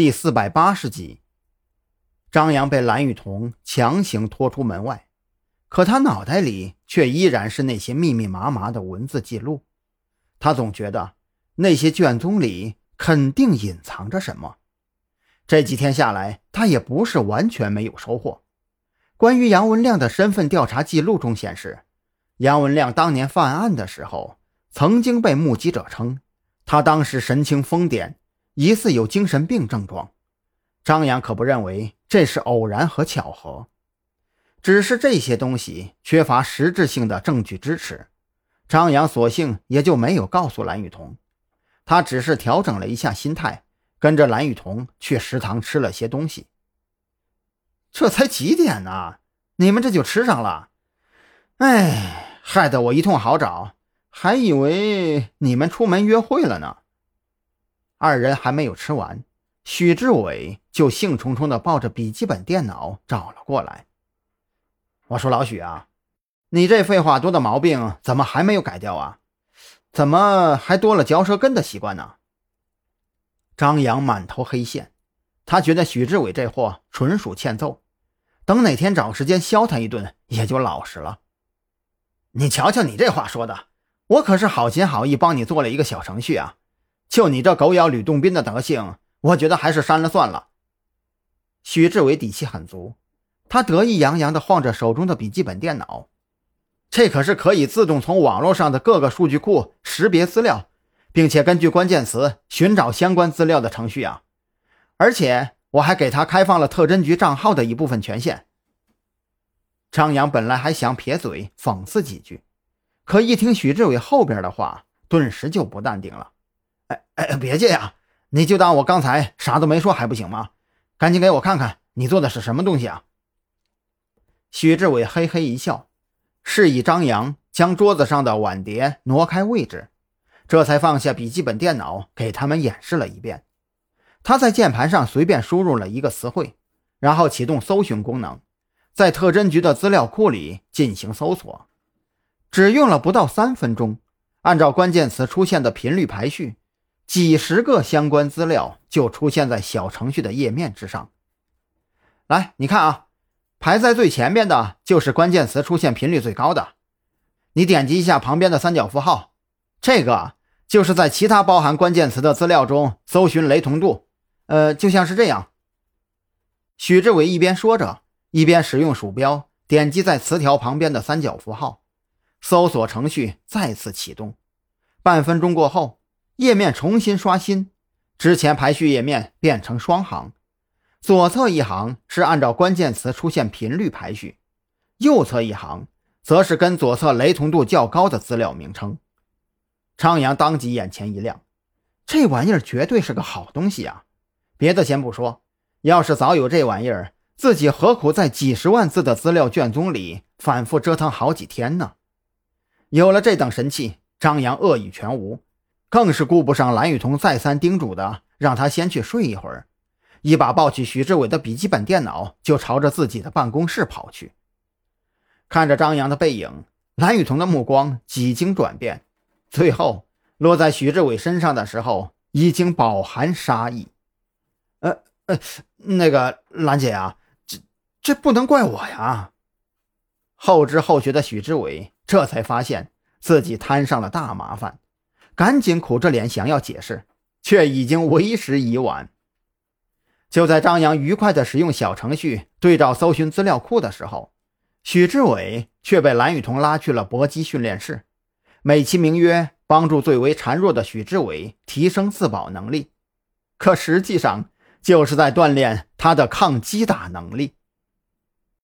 第四百八十集，张扬被蓝雨桐强行拖出门外，可他脑袋里却依然是那些密密麻麻的文字记录。他总觉得那些卷宗里肯定隐藏着什么。这几天下来，他也不是完全没有收获。关于杨文亮的身份调查记录中显示，杨文亮当年犯案的时候，曾经被目击者称，他当时神情疯癫。疑似有精神病症状，张扬可不认为这是偶然和巧合，只是这些东西缺乏实质性的证据支持，张扬索性也就没有告诉蓝雨桐，他只是调整了一下心态，跟着蓝雨桐去食堂吃了些东西。这才几点呢？你们这就吃上了？哎，害得我一通好找，还以为你们出门约会了呢。二人还没有吃完，许志伟就兴冲冲地抱着笔记本电脑找了过来。我说：“老许啊，你这废话多的毛病怎么还没有改掉啊？怎么还多了嚼舌根的习惯呢？”张扬满头黑线，他觉得许志伟这货纯属欠揍，等哪天找时间削他一顿也就老实了。你瞧瞧你这话说的，我可是好心好意帮你做了一个小程序啊！就你这狗咬吕洞宾的德行，我觉得还是删了算了。许志伟底气很足，他得意洋洋地晃着手中的笔记本电脑，这可是可以自动从网络上的各个数据库识别资料，并且根据关键词寻找相关资料的程序啊！而且我还给他开放了特侦局账号的一部分权限。张扬本来还想撇嘴讽刺几句，可一听许志伟后边的话，顿时就不淡定了。哎哎，别介呀！你就当我刚才啥都没说还不行吗？赶紧给我看看你做的是什么东西啊！许志伟嘿嘿一笑，示意张扬将桌子上的碗碟挪开位置，这才放下笔记本电脑，给他们演示了一遍。他在键盘上随便输入了一个词汇，然后启动搜寻功能，在特侦局的资料库里进行搜索，只用了不到三分钟，按照关键词出现的频率排序。几十个相关资料就出现在小程序的页面之上。来，你看啊，排在最前面的就是关键词出现频率最高的。你点击一下旁边的三角符号，这个就是在其他包含关键词的资料中搜寻雷同度。呃，就像是这样。许志伟一边说着，一边使用鼠标点击在词条旁边的三角符号，搜索程序再次启动。半分钟过后。页面重新刷新，之前排序页面变成双行，左侧一行是按照关键词出现频率排序，右侧一行则是跟左侧雷同度较高的资料名称。张扬当即眼前一亮，这玩意儿绝对是个好东西啊！别的先不说，要是早有这玩意儿，自己何苦在几十万字的资料卷宗里反复折腾好几天呢？有了这等神器，张扬恶语全无。更是顾不上蓝雨桐再三叮嘱的，让他先去睡一会儿，一把抱起许志伟的笔记本电脑，就朝着自己的办公室跑去。看着张扬的背影，蓝雨桐的目光几经转变，最后落在许志伟身上的时候，已经饱含杀意。呃呃，那个兰姐啊，这这不能怪我呀。后知后觉的许志伟这才发现自己摊上了大麻烦。赶紧苦着脸想要解释，却已经为时已晚。就在张扬愉快地使用小程序对照搜寻资料库的时候，许志伟却被蓝雨桐拉去了搏击训练室，美其名曰帮助最为孱弱的许志伟提升自保能力，可实际上就是在锻炼他的抗击打能力。